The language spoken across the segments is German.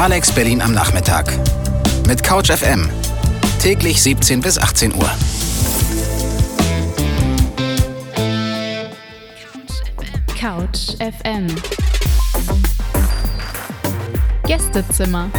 Alex Berlin am Nachmittag. Mit Couch FM. Täglich 17 bis 18 Uhr. Couch FM. Gästezimmer.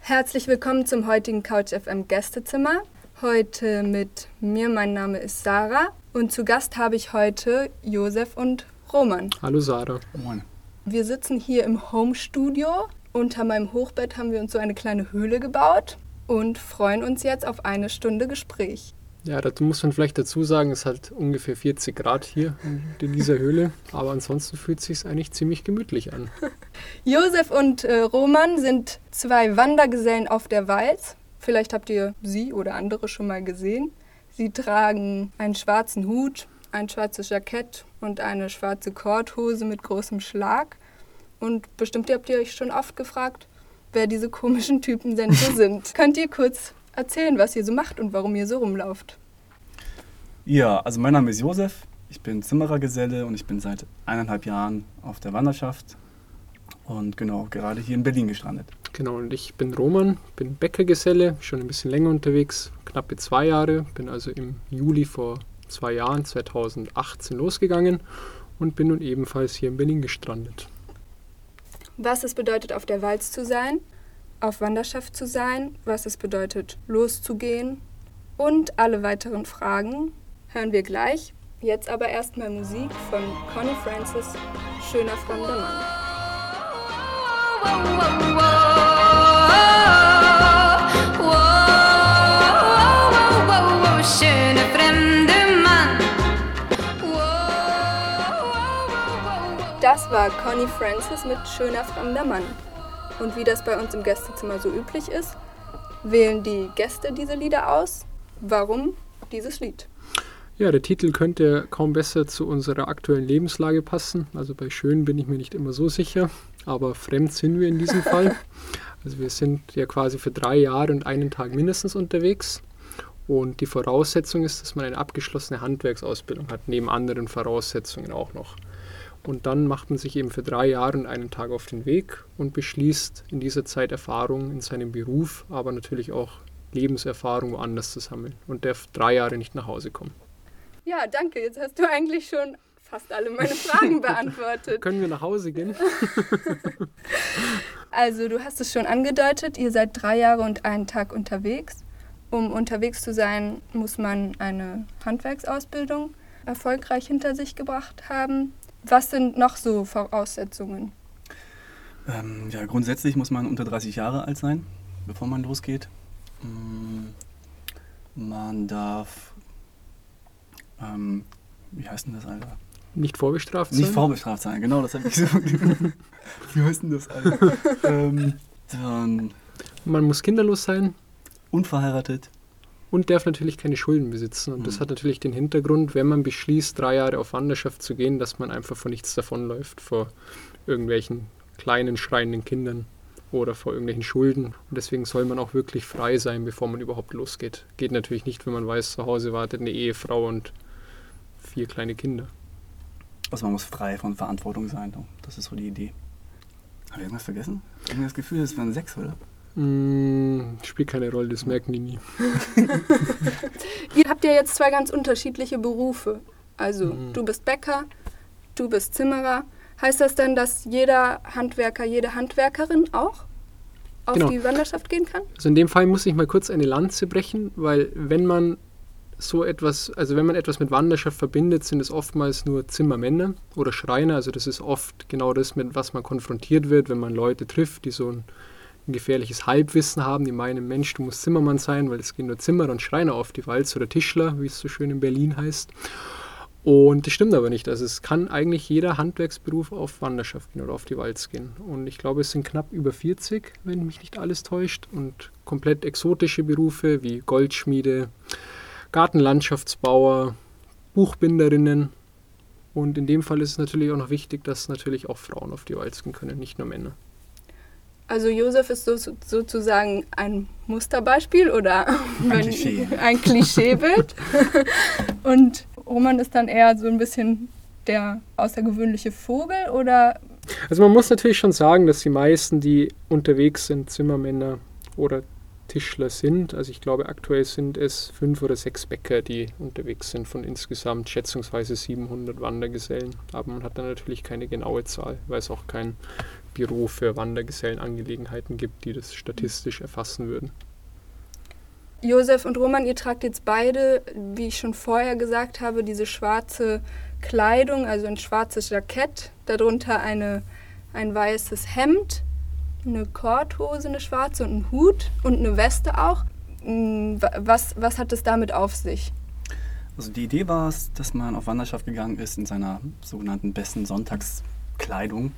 Herzlich willkommen zum heutigen Couch FM Gästezimmer. Heute mit mir, mein Name ist Sarah und zu Gast habe ich heute Josef und Roman. Hallo Sarah. Moin. Wir sitzen hier im Home-Studio. Unter meinem Hochbett haben wir uns so eine kleine Höhle gebaut und freuen uns jetzt auf eine Stunde Gespräch. Ja, dazu muss man vielleicht dazu sagen, es hat ungefähr 40 Grad hier in dieser Höhle, aber ansonsten fühlt es sich eigentlich ziemlich gemütlich an. Josef und äh, Roman sind zwei Wandergesellen auf der Walz. Vielleicht habt ihr sie oder andere schon mal gesehen. Sie tragen einen schwarzen Hut, ein schwarzes Jackett und eine schwarze Korthose mit großem Schlag. Und bestimmt habt ihr euch schon oft gefragt, wer diese komischen Typen denn so sind. Könnt ihr kurz erzählen, was ihr so macht und warum ihr so rumlauft? Ja, also mein Name ist Josef, ich bin Zimmerergeselle und ich bin seit eineinhalb Jahren auf der Wanderschaft und genau, gerade hier in Berlin gestrandet. Genau, und ich bin Roman, bin Bäckergeselle, schon ein bisschen länger unterwegs, knappe zwei Jahre, bin also im Juli vor zwei Jahren, 2018, losgegangen und bin nun ebenfalls hier in Berlin gestrandet. Was es bedeutet, auf der Walz zu sein, auf Wanderschaft zu sein, was es bedeutet, loszugehen und alle weiteren Fragen hören wir gleich. Jetzt aber erstmal Musik von Connie Francis, Schöner fremder Mann. Das war Connie Francis mit Schöner fremder Mann. Und wie das bei uns im Gästezimmer so üblich ist, wählen die Gäste diese Lieder aus. Warum dieses Lied? Ja, der Titel könnte kaum besser zu unserer aktuellen Lebenslage passen. Also bei Schön bin ich mir nicht immer so sicher, aber fremd sind wir in diesem Fall. Also wir sind ja quasi für drei Jahre und einen Tag mindestens unterwegs. Und die Voraussetzung ist, dass man eine abgeschlossene Handwerksausbildung hat, neben anderen Voraussetzungen auch noch. Und dann macht man sich eben für drei Jahre und einen Tag auf den Weg und beschließt in dieser Zeit Erfahrungen in seinem Beruf, aber natürlich auch Lebenserfahrung woanders zu sammeln und darf drei Jahre nicht nach Hause kommen. Ja, danke. Jetzt hast du eigentlich schon fast alle meine Fragen beantwortet. Können wir nach Hause gehen? Also, du hast es schon angedeutet, ihr seid drei Jahre und einen Tag unterwegs. Um unterwegs zu sein, muss man eine Handwerksausbildung erfolgreich hinter sich gebracht haben. Was sind noch so Voraussetzungen? Ähm, ja, grundsätzlich muss man unter 30 Jahre alt sein, bevor man losgeht. Mm, Man darf, ähm, wie heißt denn das, Alter? Nicht vorbestraft sein? Nicht vorbestraft sein, genau, das habe ich so. wie heißt denn das, Alter? ähm, dann Man muss kinderlos sein unverheiratet. Und darf natürlich keine Schulden besitzen. Und das Mhm. hat natürlich den Hintergrund, wenn man beschließt, drei Jahre auf Wanderschaft zu gehen, dass man einfach vor nichts davonläuft, vor irgendwelchen kleinen, schreienden Kindern oder vor irgendwelchen Schulden. Und deswegen soll man auch wirklich frei sein, bevor man überhaupt losgeht. Geht natürlich nicht, wenn man weiß, zu Hause wartet eine Ehefrau und vier kleine Kinder. Also man muss frei von Verantwortung sein. Das ist so die Idee. Habe ich irgendwas vergessen? Ich habe das Gefühl, das wären sechs, oder? Mm, spielt keine Rolle, das merken die nie. Ihr habt ja jetzt zwei ganz unterschiedliche Berufe. Also, Mhm. du bist Bäcker, du bist Zimmerer. Heißt das denn, dass jeder Handwerker, jede Handwerkerin auch auf Genau. die Wanderschaft gehen kann? Also in dem Fall muss ich mal kurz eine Lanze brechen, weil wenn man so etwas, also wenn man etwas mit Wanderschaft verbindet, sind es oftmals nur Zimmermänner oder Schreiner. Also das ist oft genau das, mit was man konfrontiert wird, wenn man Leute trifft, die so ein, ein gefährliches Halbwissen haben, die meinen, Mensch, du musst Zimmermann sein, weil es gehen nur Zimmerer und Schreiner auf die Walz oder Tischler, wie es so schön in Berlin heißt. Und das stimmt aber nicht. Also es kann eigentlich jeder Handwerksberuf auf Wanderschaft gehen oder auf die Walz gehen. Und ich glaube, es sind knapp über 40, wenn mich nicht alles täuscht. Und komplett exotische Berufe wie Goldschmiede, Gartenlandschaftsbauer, Buchbinderinnen. Und in dem Fall ist es natürlich auch noch wichtig, dass natürlich auch Frauen auf die Walz gehen können, nicht nur Männer. Also Josef ist so, sozusagen ein Musterbeispiel oder Ein Klischee. ein Klischeebild. Und Roman ist dann eher so ein bisschen der außergewöhnliche Vogel oder Also man muss natürlich schon sagen, dass die meisten, die unterwegs sind, Zimmermänner oder Tischler sind. Also ich glaube, aktuell sind es fünf oder sechs Bäcker, die unterwegs sind von insgesamt schätzungsweise 700 Wandergesellen. Aber man hat da natürlich keine genaue Zahl, weil es auch kein Büro für Wandergesellenangelegenheiten gibt, die das statistisch erfassen würden. Josef und Roman, ihr tragt jetzt beide, wie ich schon vorher gesagt habe, diese schwarze Kleidung, also ein schwarzes Jackett, darunter eine, ein weißes Hemd, eine Korthose, eine schwarze und einen Hut und eine Weste auch. Wa- Was, was hat es damit auf sich? Also die Idee war es, dass man auf Wanderschaft gegangen ist in seiner sogenannten besten Sonntagskleidung.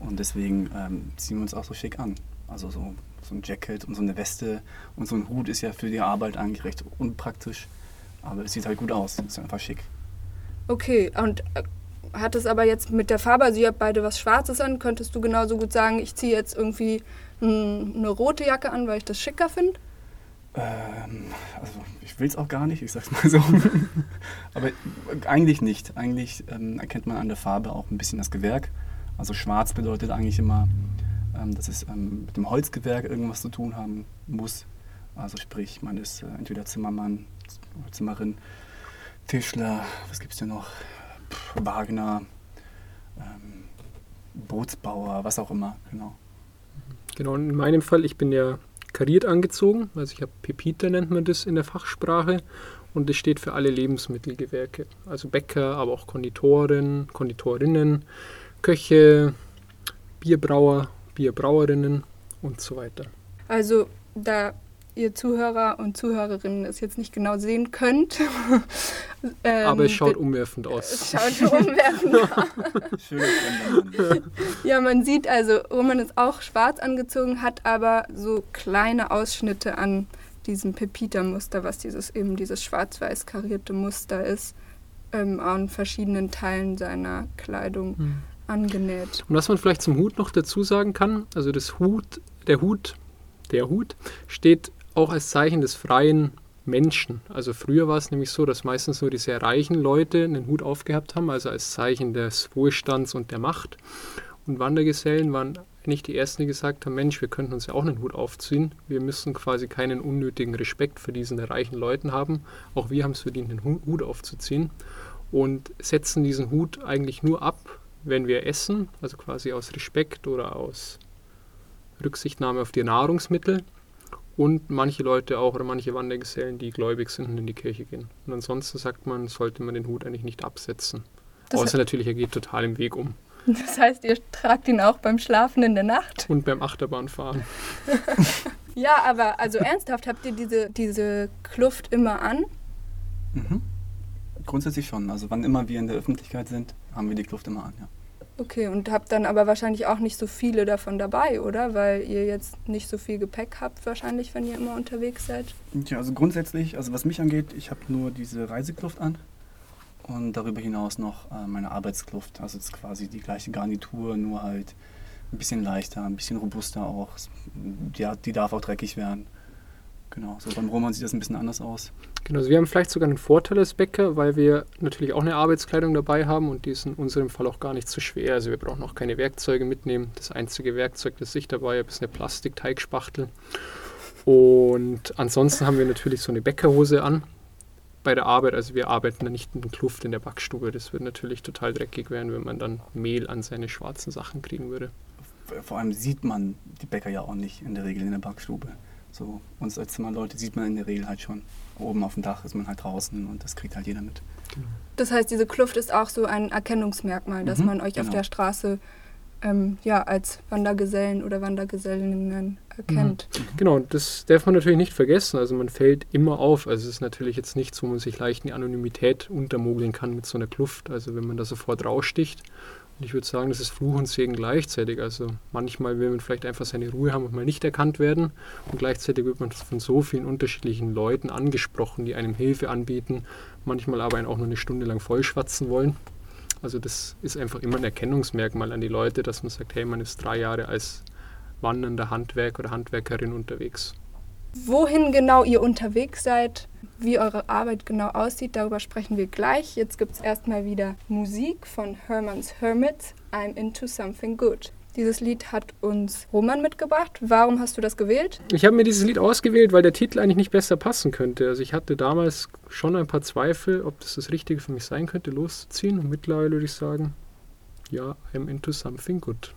Und deswegen ähm, ziehen wir uns auch so schick an. Also so, so ein Jacket und so eine Weste und so ein Hut ist ja für die Arbeit eigentlich recht unpraktisch. Aber es sieht halt gut aus. Ist einfach schick. Okay, und äh, hat es aber jetzt mit der Farbe, also ihr habt beide was Schwarzes an, könntest du genauso gut sagen, ich ziehe jetzt irgendwie eine rote Jacke an, weil ich das schicker finde? Ähm, also ich will es auch gar nicht, ich sag's mal so. Aber eigentlich nicht. Eigentlich ähm, erkennt man an der Farbe auch ein bisschen das Gewerk. Also schwarz bedeutet eigentlich immer, ähm, dass es ähm, mit dem Holzgewerk irgendwas zu tun haben muss. Also sprich, man ist äh, entweder Zimmermann oder Zimmerin, Tischler, was gibt's denn noch? Pff, Wagner, ähm, Bootsbauer, was auch immer, genau. Genau, in meinem Fall, ich bin ja kariert angezogen, also ich habe Pepita nennt man das in der Fachsprache und das steht für alle Lebensmittelgewerke, also Bäcker, aber auch Konditoren, Konditorinnen, Köche, Bierbrauer, Bierbrauerinnen und so weiter. Also, da ihr Zuhörer und Zuhörerinnen es jetzt nicht genau sehen könnt. ähm, aber es schaut umwerfend Es aus. schaut umwerfend aus. Schönes Rendermann. Ja, man sieht also, Roman ist auch schwarz angezogen, hat aber so kleine Ausschnitte an diesem Pepita-Muster, was dieses eben dieses schwarz-weiß karierte Muster ist, ähm, an verschiedenen Teilen seiner Kleidung Hm. Angenäht. Und was man vielleicht zum Hut noch dazu sagen kann, also das Hut, der Hut, der Hut steht auch als Zeichen des freien Menschen. Also früher war es nämlich so, dass meistens nur die sehr reichen Leute einen Hut aufgehabt haben, also als Zeichen des Wohlstands und der Macht. Und Wandergesellen waren eigentlich die ersten, die gesagt haben, Mensch, wir könnten uns ja auch einen Hut aufziehen. Wir müssen quasi keinen unnötigen Respekt vor diesen reichen Leuten haben. Auch wir haben es verdient, einen Hu- Hut aufzuziehen. Und setzen diesen Hut eigentlich nur ab, wenn wir essen, also quasi aus Respekt oder aus Rücksichtnahme auf die Nahrungsmittel. Und manche Leute auch oder manche Wandergesellen, die gläubig sind und in die Kirche gehen. Und ansonsten sagt man, sollte man den Hut eigentlich nicht absetzen. Das- Außer natürlich, er geht total im Weg um. Das heißt, ihr tragt ihn auch beim Schlafen in der Nacht? Und beim Achterbahnfahren. Ja, aber also ernsthaft, habt ihr diese, diese Kluft immer an? Mhm. Grundsätzlich schon. Also wann immer wir in der Öffentlichkeit sind, haben wir die Kluft immer an, ja. Okay, und habt dann aber wahrscheinlich auch nicht so viele davon dabei, oder? Weil ihr jetzt nicht so viel Gepäck habt, wahrscheinlich, wenn ihr immer unterwegs seid. Tja, also grundsätzlich, also was mich angeht, ich habe nur diese Reisekluft an und darüber hinaus noch äh, meine Arbeitskluft. Also es ist quasi die gleiche Garnitur, nur halt ein bisschen leichter, ein bisschen robuster auch. Die, die darf auch dreckig werden. Genau, so beim Roman sieht das ein bisschen anders aus. Genau, also wir haben vielleicht sogar einen Vorteil als Bäcker, weil wir natürlich auch eine Arbeitskleidung dabei haben und die ist in unserem Fall auch gar nicht so schwer. Also wir brauchen auch keine Werkzeuge mitnehmen. Das einzige Werkzeug, das ich dabei habe, ist eine Plastikteigspachtel. Und ansonsten haben wir natürlich so eine Bäckerhose an bei der Arbeit. Also wir arbeiten da nicht in Kluft in der Backstube. Das würde natürlich total dreckig werden, wenn man dann Mehl an seine schwarzen Sachen kriegen würde. Vor allem sieht man die Bäcker ja auch nicht in der Regel in der Backstube. So, uns als Zimmerleute sieht man in der Regel halt schon. Oben auf dem Dach ist man halt draußen und das kriegt halt jeder mit. Das heißt, diese Kluft ist auch so ein Erkennungsmerkmal, dass Mhm, man euch auf genau. der Straße ähm, ja, als Wandergesellen oder Wandergesellinnen erkennt. Genau, und das darf man natürlich nicht vergessen. Also man fällt immer auf. Also es ist natürlich jetzt nichts, wo man sich leicht in die Anonymität untermogeln kann mit so einer Kluft. Also wenn man da sofort raussticht. Und ich würde sagen, das ist Fluch und Segen gleichzeitig. Also manchmal will man vielleicht einfach seine Ruhe haben und mal nicht erkannt werden. Und gleichzeitig wird man von so vielen unterschiedlichen Leuten angesprochen, die einem Hilfe anbieten. Manchmal aber einen auch nur eine Stunde lang vollschwatzen wollen. Also das ist einfach immer ein Erkennungsmerkmal an die Leute, dass man sagt, hey, man ist drei Jahre als wandernder Handwerk oder Handwerkerin unterwegs. Wohin genau ihr unterwegs seid, wie eure Arbeit genau aussieht, darüber sprechen wir gleich. Jetzt gibt es erstmal wieder Musik von Herman's Hermits, I'm Into Something Good. Dieses Lied hat uns Roman mitgebracht. Warum hast du das gewählt? Ich habe mir dieses Lied ausgewählt, weil der Titel eigentlich nicht besser passen könnte. Also ich hatte damals schon ein paar Zweifel, ob das das Richtige für mich sein könnte, loszuziehen. Und mittlerweile würde ich sagen, ja, I'm into something good.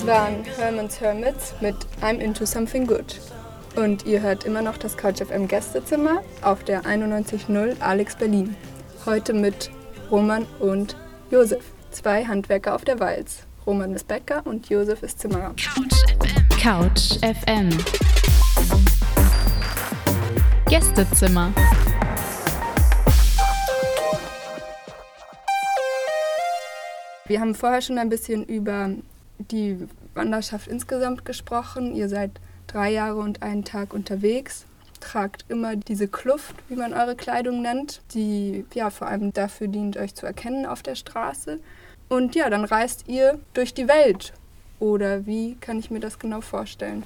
Das waren Herman's Hermits mit I'm Into Something Good. Und ihr hört immer noch das Couch FM Gästezimmer auf der 91.0 Alex Berlin. Heute mit Roman und Josef, zwei Handwerker auf der Walz. Roman ist Bäcker und Josef ist Zimmerer. Couch FM. Gästezimmer. Wir haben vorher schon ein bisschen über die Wanderschaft insgesamt gesprochen. Ihr seid drei Jahre und einen Tag unterwegs, tragt immer diese Kluft, wie man eure Kleidung nennt, die ja vor allem dafür dient, euch zu erkennen auf der Straße. Und ja, dann reist ihr durch die Welt. Oder wie kann ich mir das genau vorstellen?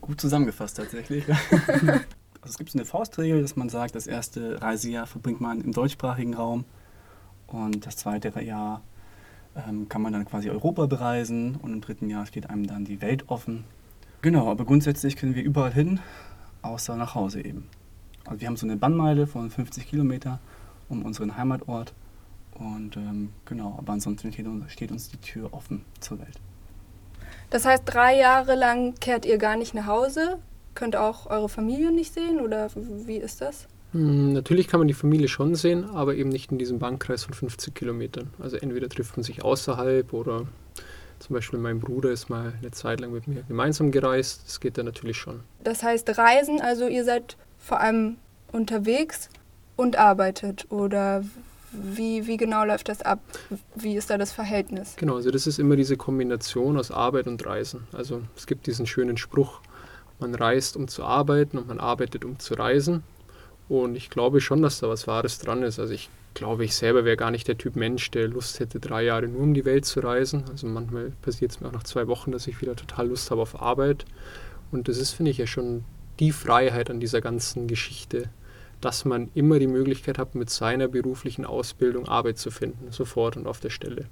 Gut zusammengefasst tatsächlich. also es gibt so eine Faustregel, dass man sagt, das erste Reisejahr verbringt man im deutschsprachigen Raum und das zweite Jahr ähm, kann man dann quasi Europa bereisen und im dritten Jahr steht einem dann die Welt offen. Genau, aber grundsätzlich können wir überall hin, außer nach Hause eben. Also wir haben so eine Bannmeile von 50 Kilometer um unseren Heimatort und ähm, genau, aber ansonsten steht uns, steht uns die Tür offen zur Welt. Das heißt, drei Jahre lang kehrt ihr gar nicht nach Hause, könnt auch eure Familie nicht sehen oder wie ist das? Hm, Natürlich kann man die Familie schon sehen, aber eben nicht in diesem Bankkreis von 50 Kilometern. Also entweder trifft man sich außerhalb oder zum Beispiel mein Bruder ist mal eine Zeit lang mit mir gemeinsam gereist. Das geht dann natürlich schon. Das heißt Reisen, also ihr seid vor allem unterwegs und arbeitet oder wie, wie genau läuft das ab? Wie ist da das Verhältnis? Genau, also das ist immer diese Kombination aus Arbeit und Reisen. Also es gibt diesen schönen Spruch, man reist, um zu arbeiten und man arbeitet, um zu reisen. Und ich glaube schon, dass da was Wahres dran ist. Also ich glaube, ich selber wäre gar nicht der Typ Mensch, der Lust hätte, drei Jahre nur um die Welt zu reisen. Also manchmal passiert es mir auch nach zwei Wochen, dass ich wieder total Lust habe auf Arbeit. Und das ist, finde ich, ja schon die Freiheit an dieser ganzen Geschichte, dass man immer die Möglichkeit hat, mit seiner beruflichen Ausbildung Arbeit zu finden, sofort und auf der Stelle.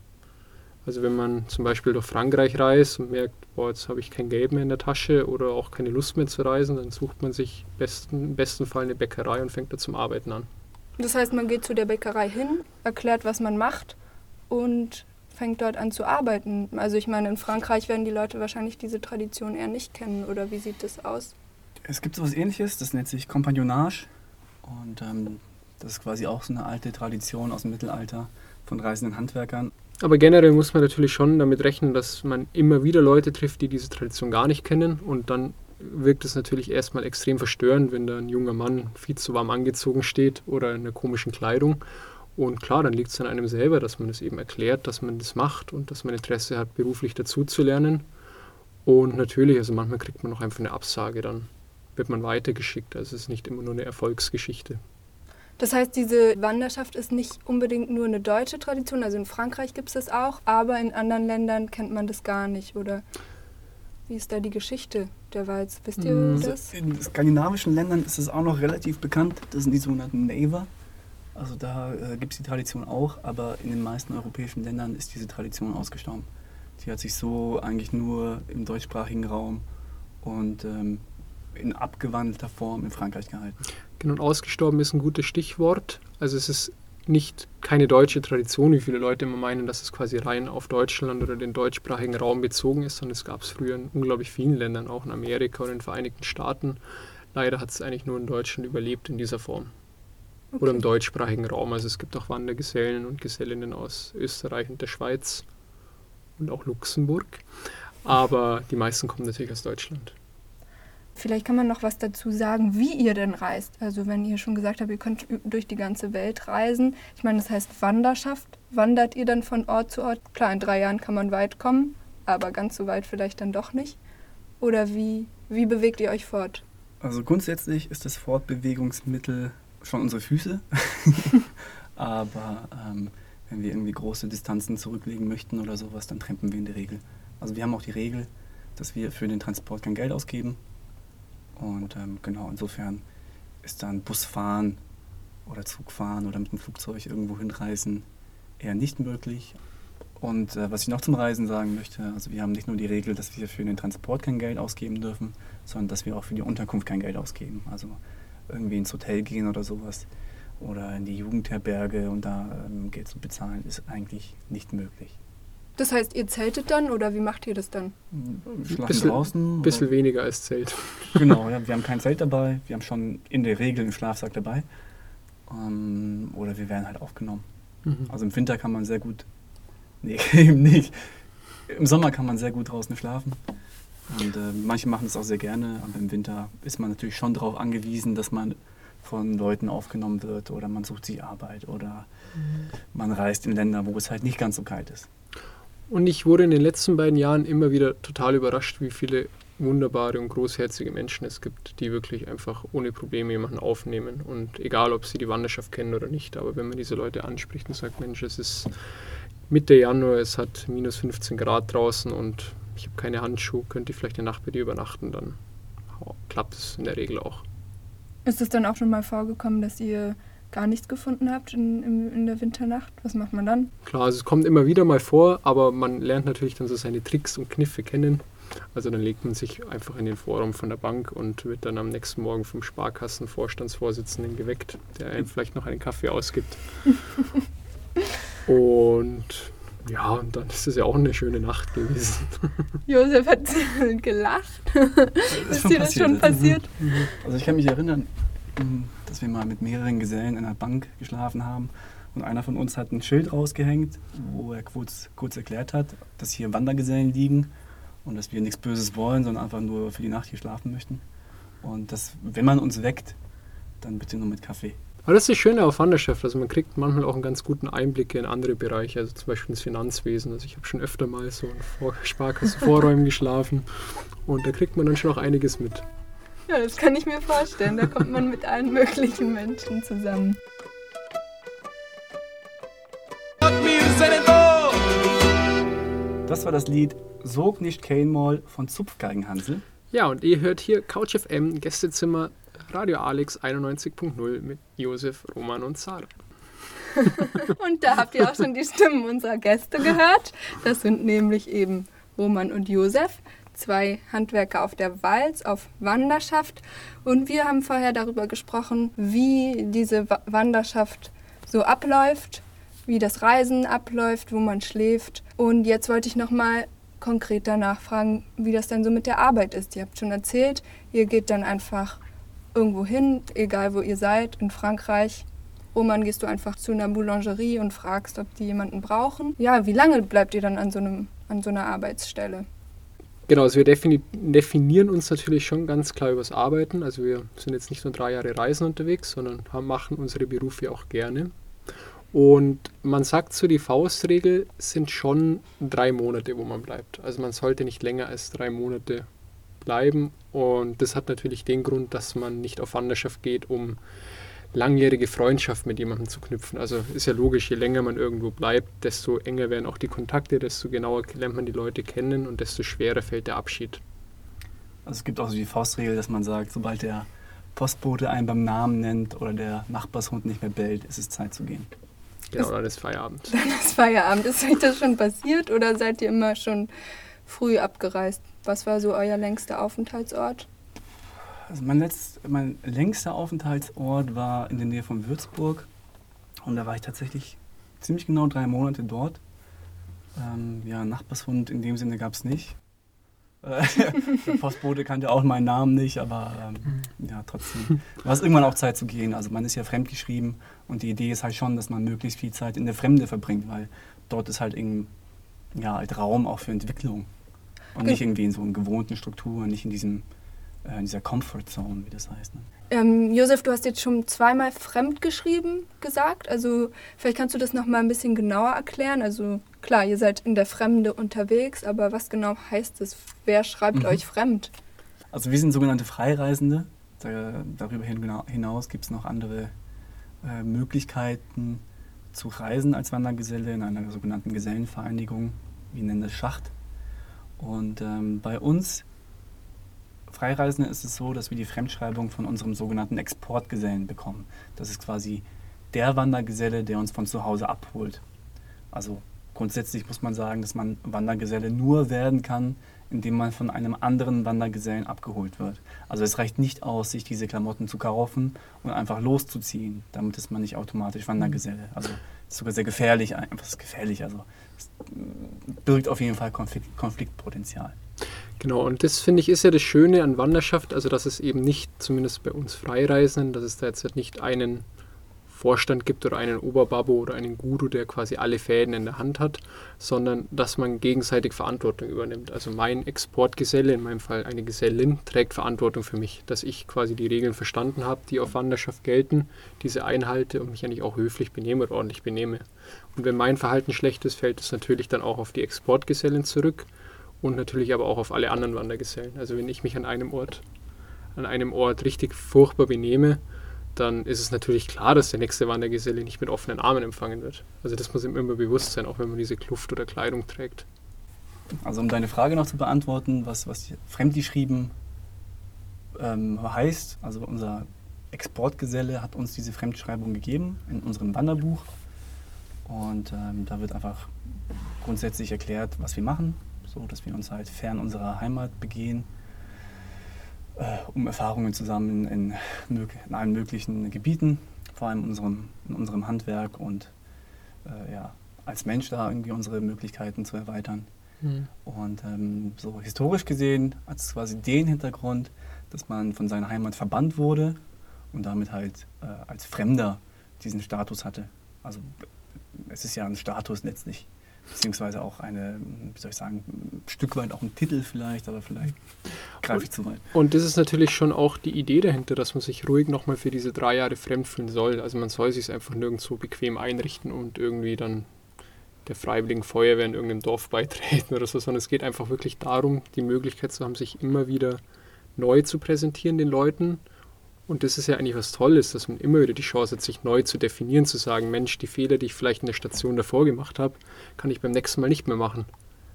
Also wenn man zum Beispiel durch Frankreich reist und merkt, boah, jetzt habe ich kein Geld mehr in der Tasche oder auch keine Lust mehr zu reisen, dann sucht man sich besten, im besten Fall eine Bäckerei und fängt da zum Arbeiten an. Das heißt, man geht zu der Bäckerei hin, erklärt, was man macht und fängt dort an zu arbeiten. Also ich meine, in Frankreich werden die Leute wahrscheinlich diese Tradition eher nicht kennen oder wie sieht das aus? Es gibt so etwas ähnliches, das nennt sich Kompagnonage. Und ähm, das ist quasi auch so eine alte Tradition aus dem Mittelalter von reisenden Handwerkern. Aber generell muss man natürlich schon damit rechnen, dass man immer wieder Leute trifft, die diese Tradition gar nicht kennen. Und dann wirkt es natürlich erstmal extrem verstörend, wenn da ein junger Mann viel zu warm angezogen steht oder in einer komischen Kleidung. Und klar, dann liegt es an einem selber, dass man es eben erklärt, dass man das macht und dass man Interesse hat, beruflich dazuzulernen. Und natürlich, also manchmal kriegt man auch einfach eine Absage, dann wird man weitergeschickt. Also es ist nicht immer nur eine Erfolgsgeschichte. Das heißt, diese Wanderschaft ist nicht unbedingt nur eine deutsche Tradition. Also in Frankreich gibt es das auch, aber in anderen Ländern kennt man das gar nicht. Oder wie ist da die Geschichte der Walz? Wisst ihr Mm, das? In skandinavischen Ländern ist es auch noch relativ bekannt. Das sind die sogenannten Naver. Also da äh, gibt es die Tradition auch, aber in den meisten europäischen Ländern ist diese Tradition ausgestorben. Sie hat sich so eigentlich nur im deutschsprachigen Raum und ähm, in abgewandelter Form in Frankreich gehalten. Genau, und ausgestorben ist ein gutes Stichwort. Also es ist nicht keine deutsche Tradition, wie viele Leute immer meinen, dass es quasi rein auf Deutschland oder den deutschsprachigen Raum bezogen ist, sondern es gab es früher in unglaublich vielen Ländern, auch in Amerika oder in den Vereinigten Staaten. Leider hat es eigentlich nur in Deutschland überlebt in dieser Form. Oder im deutschsprachigen Raum. Also es gibt auch Wandergesellen und Gesellinnen aus Österreich und der Schweiz und auch Luxemburg. Aber die meisten kommen natürlich aus Deutschland. Vielleicht kann man noch was dazu sagen, wie ihr denn reist. Also wenn ihr schon gesagt habt, ihr könnt durch die ganze Welt reisen. Ich meine, das heißt Wanderschaft. Wandert ihr dann von Ort zu Ort? Klar, in drei Jahren kann man weit kommen, aber ganz so weit vielleicht dann doch nicht. Oder wie, wie bewegt ihr euch fort? Also grundsätzlich ist das Fortbewegungsmittel schon unsere Füße. Aber ähm, wenn wir irgendwie große Distanzen zurücklegen möchten oder sowas, dann trampen wir in der Regel. Also wir haben auch die Regel, dass wir für den Transport kein Geld ausgeben. Und ähm, genau, insofern ist dann Busfahren oder Zugfahren oder mit dem Flugzeug irgendwo hinreisen eher nicht möglich. Und äh, was ich noch zum Reisen sagen möchte, also wir haben nicht nur die Regel, dass wir für den Transport kein Geld ausgeben dürfen, sondern dass wir auch für die Unterkunft kein Geld ausgeben. Also irgendwie ins Hotel gehen oder sowas oder in die Jugendherberge und da ähm, Geld zu bezahlen, ist eigentlich nicht möglich. Das heißt, ihr zeltet dann oder wie macht ihr das dann? Schlafen Bisschen- draußen. Bisschen oder- weniger als Zelt. Genau, ja, wir haben kein Zelt dabei, wir haben schon in der Regel einen Schlafsack dabei. Ähm, oder wir werden halt aufgenommen. Mhm. Also im Winter kann man sehr gut. Nee, eben nicht. Im Sommer kann man sehr gut draußen schlafen. Und äh, manche machen das auch sehr gerne, aber im Winter ist man natürlich schon darauf angewiesen, dass man von Leuten aufgenommen wird oder man sucht sich Arbeit oder man reist in Länder, wo es halt nicht ganz so kalt ist. Und ich wurde in den letzten beiden Jahren immer wieder total überrascht, wie viele wunderbare und großherzige Menschen es gibt, die wirklich einfach ohne Probleme jemanden aufnehmen. Und egal, ob sie die Wanderschaft kennen oder nicht, aber wenn man diese Leute anspricht und sagt, Mensch, es ist Mitte Januar, es hat minus 15 Grad draußen und ich habe keine Handschuhe, könnte ich vielleicht eine Nacht bei dir übernachten, dann klappt es in der Regel auch. Ist es dann auch schon mal vorgekommen, dass ihr gar nichts gefunden habt in, in, in der Winternacht? Was macht man dann? Klar, also es kommt immer wieder mal vor, aber man lernt natürlich dann so seine Tricks und Kniffe kennen. Also dann legt man sich einfach in den Vorraum von der Bank und wird dann am nächsten Morgen vom Sparkassenvorstandsvorsitzenden geweckt, der einem vielleicht noch einen Kaffee ausgibt. und ja, und dann ist es ja auch eine schöne Nacht gewesen. Josef hat gelacht. ist dir das schon passiert? Also ich kann mich erinnern, dass wir mal mit mehreren Gesellen in einer Bank geschlafen haben und einer von uns hat ein Schild rausgehängt, wo er kurz, kurz erklärt hat, dass hier Wandergesellen liegen und dass wir nichts Böses wollen, sondern einfach nur für die Nacht hier schlafen möchten. Und dass, wenn man uns weckt, dann bitte nur mit Kaffee. Aber das ist das Schöne auf Wanderschaft. Also man kriegt manchmal auch einen ganz guten Einblick in andere Bereiche, also zum Beispiel ins Finanzwesen. Also ich habe schon öfter mal so in Vor Sparkassenvorräumen geschlafen und da kriegt man dann schon auch einiges mit. Ja, das kann ich mir vorstellen. Da kommt man mit allen möglichen Menschen zusammen. Das war das Lied Sog nicht kein Mal von Zupfgeigenhansel. Ja, und ihr hört hier Couch FM, Gästezimmer, Radio Alex 91.0 mit Josef, Roman und Sarah. Und da habt ihr auch schon die Stimmen unserer Gäste gehört. Das sind nämlich eben Roman und Josef, zwei Handwerker auf der Walz, auf Wanderschaft. Und wir haben vorher darüber gesprochen, wie diese Wa- Wanderschaft so abläuft, wie das Reisen abläuft, wo man schläft. Und jetzt wollte ich nochmal konkreter nachfragen, wie das denn so mit der Arbeit ist. Ihr habt schon erzählt, ihr geht dann einfach irgendwo hin, egal wo ihr seid, in Frankreich. Roman, gehst du einfach zu einer Boulangerie und fragst, ob die jemanden brauchen. Ja, wie lange bleibt ihr dann an so, einem, an so einer Arbeitsstelle? Genau, also wir defini definieren uns natürlich schon ganz klar übers Arbeiten. Also wir sind jetzt nicht nur drei Jahre Reisen unterwegs, sondern haben, machen unsere Berufe auch gerne. Und man sagt so, die Faustregel sind schon drei Monate, wo man bleibt. Also man sollte nicht länger als drei Monate bleiben. Und das hat natürlich den Grund, dass man nicht auf Wanderschaft geht, um langjährige Freundschaft mit jemandem zu knüpfen. Also ist ja logisch, je länger man irgendwo bleibt, desto enger werden auch die Kontakte, desto genauer lernt man die Leute kennen und desto schwerer fällt der Abschied. Also es gibt auch so die Faustregel, dass man sagt, sobald der Postbote einen beim Namen nennt oder der Nachbarshund nicht mehr bellt, ist es Zeit zu gehen. Genau, dann ist Feierabend. Dann ist Feierabend. Ist euch das schon passiert oder seid ihr immer schon früh abgereist? Was war so euer längster Aufenthaltsort? Also mein, letzt, mein längster Aufenthaltsort war in der Nähe von Würzburg und da war ich tatsächlich ziemlich genau drei Monate dort. Ähm, ja, Nachbarshund in dem Sinne gab es nicht. Äh, der Postbote kannte auch meinen Namen nicht, aber ähm, ja, trotzdem war es irgendwann auch Zeit zu gehen. Also man ist ja fremdgeschrieben und die Idee ist halt schon, dass man möglichst viel Zeit in der Fremde verbringt, weil dort ist halt eben, ja, halt Raum auch für Entwicklung und nicht irgendwie in so einer gewohnten Struktur, nicht in diesem in dieser Comfort Zone, wie das heißt. Ne? Ähm, Josef, du hast jetzt schon zweimal fremd geschrieben gesagt. Also vielleicht kannst du das noch mal ein bisschen genauer erklären. Also klar, ihr seid in der Fremde unterwegs, aber was genau heißt es? Wer schreibt Mhm. euch fremd? Also wir sind sogenannte Freireisende. Da, darüber hin- hinaus gibt es noch andere äh, Möglichkeiten zu reisen als Wandergeselle in einer sogenannten Gesellenvereinigung. Wir nennen das Schacht. Und ähm, bei uns Freireisende ist es so, dass wir die Fremdschreibung von unserem sogenannten Exportgesellen bekommen. Das ist quasi der Wandergeselle, der uns von zu Hause abholt. Also grundsätzlich muss man sagen, dass man Wandergeselle nur werden kann, indem man von einem anderen Wandergesellen abgeholt wird. Also es reicht nicht aus, sich diese Klamotten zu kaufen und einfach loszuziehen. Damit ist man nicht automatisch Wandergeselle. Also es ist sogar sehr gefährlich, einfach ist gefährlich. Also es birgt auf jeden Fall Konflikt, Konfliktpotenzial. Genau, und das finde ich ist ja das Schöne an Wanderschaft, also dass es eben nicht, zumindest bei uns Freireisenden, dass es da jetzt nicht einen Vorstand gibt oder einen Oberbabo oder einen Guru, der quasi alle Fäden in der Hand hat, sondern dass man gegenseitig Verantwortung übernimmt. Also mein Exportgeselle, in meinem Fall eine Gesellin, trägt Verantwortung für mich, dass ich quasi die Regeln verstanden habe, die auf Wanderschaft gelten, diese einhalte und mich eigentlich auch höflich benehme oder ordentlich benehme. Und wenn mein Verhalten schlecht ist, fällt es natürlich dann auch auf die Exportgesellin zurück und natürlich aber auch auf alle anderen Wandergesellen. Also wenn ich mich an einem Ort, an einem Ort richtig furchtbar benehme, dann ist es natürlich klar, dass der nächste Wandergeselle nicht mit offenen Armen empfangen wird. Also das muss ihm immer bewusst sein, auch wenn man diese Kluft oder Kleidung trägt. Also um deine Frage noch zu beantworten, was, was fremdgeschrieben ähm, heißt, also unser Exportgeselle hat uns diese Fremdschreibung gegeben in unserem Wanderbuch. Und ähm, da wird einfach grundsätzlich erklärt, was wir machen, so dass wir uns halt fern unserer Heimat begehen, äh, um Erfahrungen zu sammeln in, in allen möglichen Gebieten, vor allem in unserem, in unserem Handwerk und äh, ja, als Mensch da irgendwie unsere Möglichkeiten zu erweitern. Und ähm, so historisch gesehen hat es quasi den Hintergrund, dass man von seiner Heimat verbannt wurde und damit halt äh, als Fremder diesen Status hatte. Also es ist ja ein Status letztlich, beziehungsweise auch eine, wie soll ich sagen, ein Stück weit auch ein Titel vielleicht, aber vielleicht greife ich zu weit. Und das ist natürlich schon auch die Idee dahinter, dass man sich ruhig nochmal für diese drei Jahre fremd fühlen soll. Also man soll sich einfach nirgendwo bequem einrichten und irgendwie dann der Freiwilligen Feuerwehr in irgendeinem Dorf beitreten oder so, sondern es geht einfach wirklich darum, die Möglichkeit zu haben, sich immer wieder neu zu präsentieren den Leuten. Und das ist ja eigentlich was Tolles, dass man immer wieder die Chance hat, sich neu zu definieren, zu sagen, Mensch, die Fehler, die ich vielleicht in der Station davor gemacht habe, kann ich beim nächsten Mal nicht mehr machen.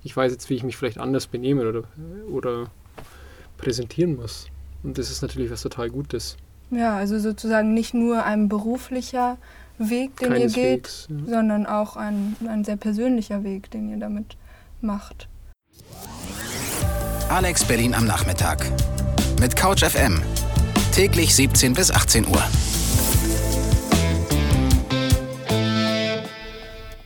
Ich weiß jetzt, wie ich mich vielleicht anders benehmen oder, oder präsentieren muss. Und das ist natürlich was total Gutes. Ja, also sozusagen nicht nur ein beruflicher Weg, den ihr geht, ja. sondern auch ein, ein sehr persönlicher Weg, den ihr damit macht. Alex Berlin am Nachmittag. Mit Couch FM. Täglich 17 bis 18 Uhr.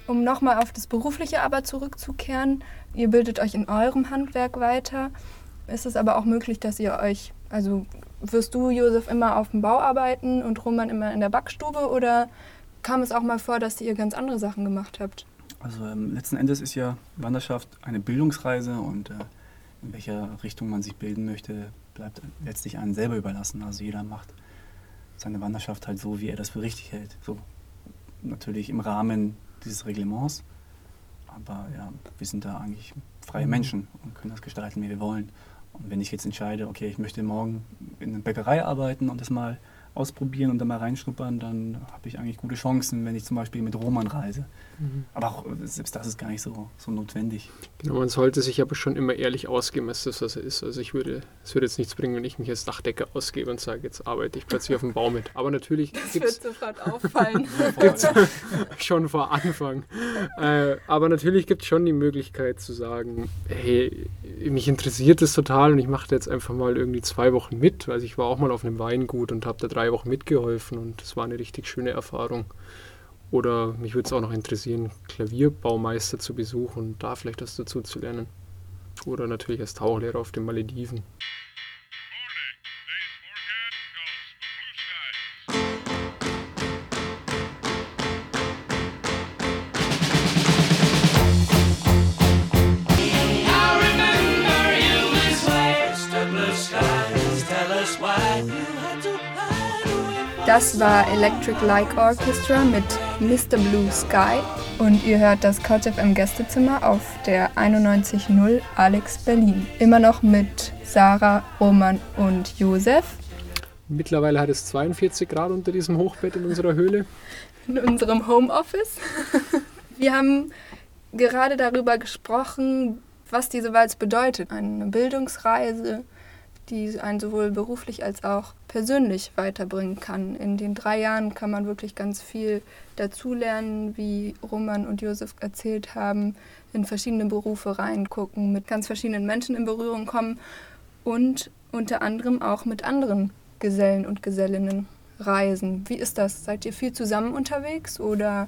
Um nochmal auf das Berufliche aber zurückzukehren, ihr bildet euch in eurem Handwerk weiter. Ist es aber auch möglich, dass ihr euch, also wirst du, Josef, immer auf dem Bau arbeiten und Roman immer in der Backstube oder kam es auch mal vor, dass ihr ganz andere Sachen gemacht habt? Also ähm, letzten Endes ist ja Wanderschaft eine Bildungsreise und äh, in welcher Richtung man sich bilden möchte, bleibt letztlich einem selber überlassen. Also jeder macht seine Wanderschaft halt so, wie er das für richtig hält. So natürlich im Rahmen dieses Reglements. Aber ja, wir sind da eigentlich freie Menschen und können das gestalten, wie wir wollen. Und wenn ich jetzt entscheide, okay, ich möchte morgen in einer Bäckerei arbeiten und das mal ausprobieren und da mal reinschnuppern, dann habe ich eigentlich gute Chancen, wenn ich zum Beispiel mit Roman reise. Aber auch äh, selbst das ist gar nicht so, so notwendig. Genau, man sollte sich aber schon immer ehrlich ausgeben, als das, was er ist. Also ich würde, es würde jetzt nichts bringen, wenn ich mich als Dachdecker ausgebe und sage, jetzt arbeite ich plötzlich auf dem Bau mit. Aber natürlich gibt es sofort auffallen. schon vor Anfang. Äh, aber natürlich gibt es schon die Möglichkeit zu sagen, hey, mich interessiert das total und ich mache da jetzt einfach mal irgendwie zwei Wochen mit. Also ich war auch mal auf einem Weingut und habe da drei Wochen mitgeholfen und das war eine richtig schöne Erfahrung. Oder mich würde es auch noch interessieren, Klavierbaumeister zu besuchen und da vielleicht was dazu zu lernen. Oder natürlich als Tauchlehrer auf den Malediven. Das war Electric Like Orchestra mit Mr. Blue Sky und ihr hört das Couch FM Gästezimmer auf der 91.0 Alex Berlin. Immer noch mit Sarah, Roman und Josef. Mittlerweile hat es 42 Grad unter diesem Hochbett in unserer Höhle. in unserem Homeoffice. Wir haben gerade darüber gesprochen, was diese Walz bedeutet. Eine Bildungsreise, die einen sowohl beruflich als auch persönlich weiterbringen kann. In den drei Jahren kann man wirklich ganz viel dazulernen, wie Roman und Josef erzählt haben, in verschiedene Berufe reingucken, mit ganz verschiedenen Menschen in Berührung kommen und unter anderem auch mit anderen Gesellen und Gesellinnen reisen. Wie ist das? Seid ihr viel zusammen unterwegs oder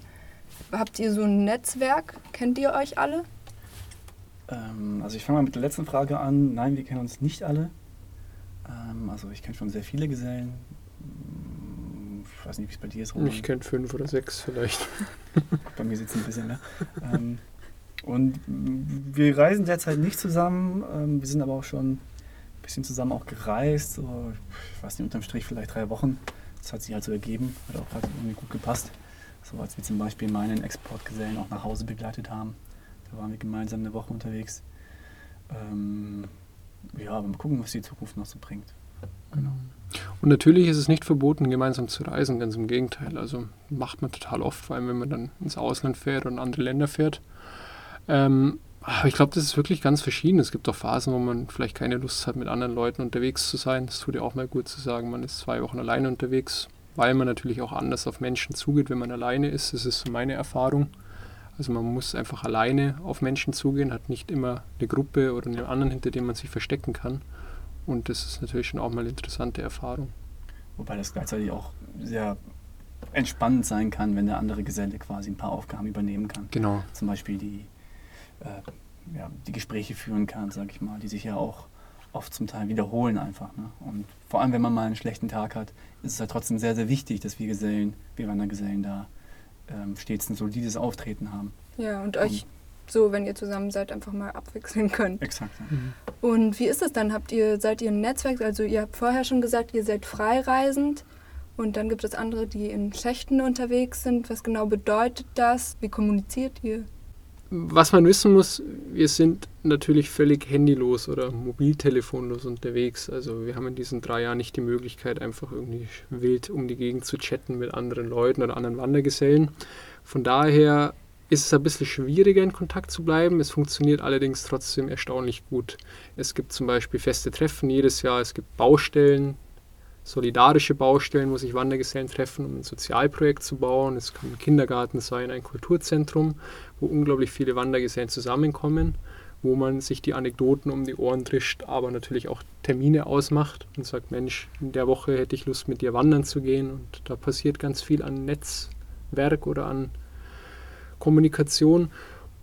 habt ihr so ein Netzwerk? Kennt ihr euch alle? Ähm, also ich fange mal mit der letzten Frage an. Nein, wir kennen uns nicht alle. Ähm, also ich kenne schon sehr viele Gesellen. Ich weiß nicht, wie es bei dir ist, Roman. Ich kenne fünf oder sechs vielleicht. Bei mir sitzt ein bisschen mehr. ähm, und wir reisen derzeit nicht zusammen. Ähm, wir sind aber auch schon ein bisschen zusammen auch gereist. So, ich weiß nicht, unterm Strich vielleicht drei Wochen. Das hat sich halt so ergeben. Hat auch gerade irgendwie gut gepasst. So als wir zum Beispiel meinen Exportgesellen auch nach Hause begleitet haben. Da waren wir gemeinsam eine Woche unterwegs. Ähm, ja, aber mal gucken, was die Zukunft noch so bringt. Genau. Und natürlich ist es nicht verboten, gemeinsam zu reisen, ganz im Gegenteil. Also macht man total oft, vor allem wenn man dann ins Ausland fährt und in andere Länder fährt. Ähm, aber ich glaube, das ist wirklich ganz verschieden. Es gibt auch Phasen, wo man vielleicht keine Lust hat, mit anderen Leuten unterwegs zu sein. Es tut ja auch mal gut zu sagen, man ist zwei Wochen alleine unterwegs, weil man natürlich auch anders auf Menschen zugeht, wenn man alleine ist. Das ist so meine Erfahrung. Also man muss einfach alleine auf Menschen zugehen, hat nicht immer eine Gruppe oder einen anderen, hinter dem man sich verstecken kann. Und das ist natürlich schon auch mal eine interessante Erfahrung. Wobei das gleichzeitig auch sehr entspannend sein kann, wenn der andere Geselle quasi ein paar Aufgaben übernehmen kann. Genau. Zum Beispiel die, äh, ja, die Gespräche führen kann, sag ich mal, die sich ja auch oft zum Teil wiederholen einfach. Ne? Und vor allem, wenn man mal einen schlechten Tag hat, ist es halt trotzdem sehr, sehr wichtig, dass wir Gesellen, wir Wandergesellen da ähm, stets ein solides Auftreten haben. Ja, und euch so, wenn ihr zusammen seid, einfach mal abwechseln könnt. Exakt. Ja. Und wie ist es dann? Habt ihr, seid ihr ein Netzwerk? Also ihr habt vorher schon gesagt, ihr seid freireisend und dann gibt es andere, die in Schächten unterwegs sind. Was genau bedeutet das? Wie kommuniziert ihr? Was man wissen muss, wir sind natürlich völlig handylos oder mobiltelefonlos unterwegs. Also wir haben in diesen drei Jahren nicht die Möglichkeit, einfach irgendwie wild um die Gegend zu chatten mit anderen Leuten oder anderen Wandergesellen. Von daher ist es ein bisschen schwieriger, in Kontakt zu bleiben. Es funktioniert allerdings trotzdem erstaunlich gut. Es gibt zum Beispiel feste Treffen jedes Jahr, es gibt Baustellen, solidarische Baustellen, wo sich Wandergesellen treffen, um ein Sozialprojekt zu bauen. Es kann ein Kindergarten sein, ein Kulturzentrum, wo unglaublich viele Wandergesellen zusammenkommen, wo man sich die Anekdoten um die Ohren trischt, aber natürlich auch Termine ausmacht und sagt, Mensch, in der Woche hätte ich Lust, mit dir wandern zu gehen. Und da passiert ganz viel an Netzwerk oder an Kommunikation.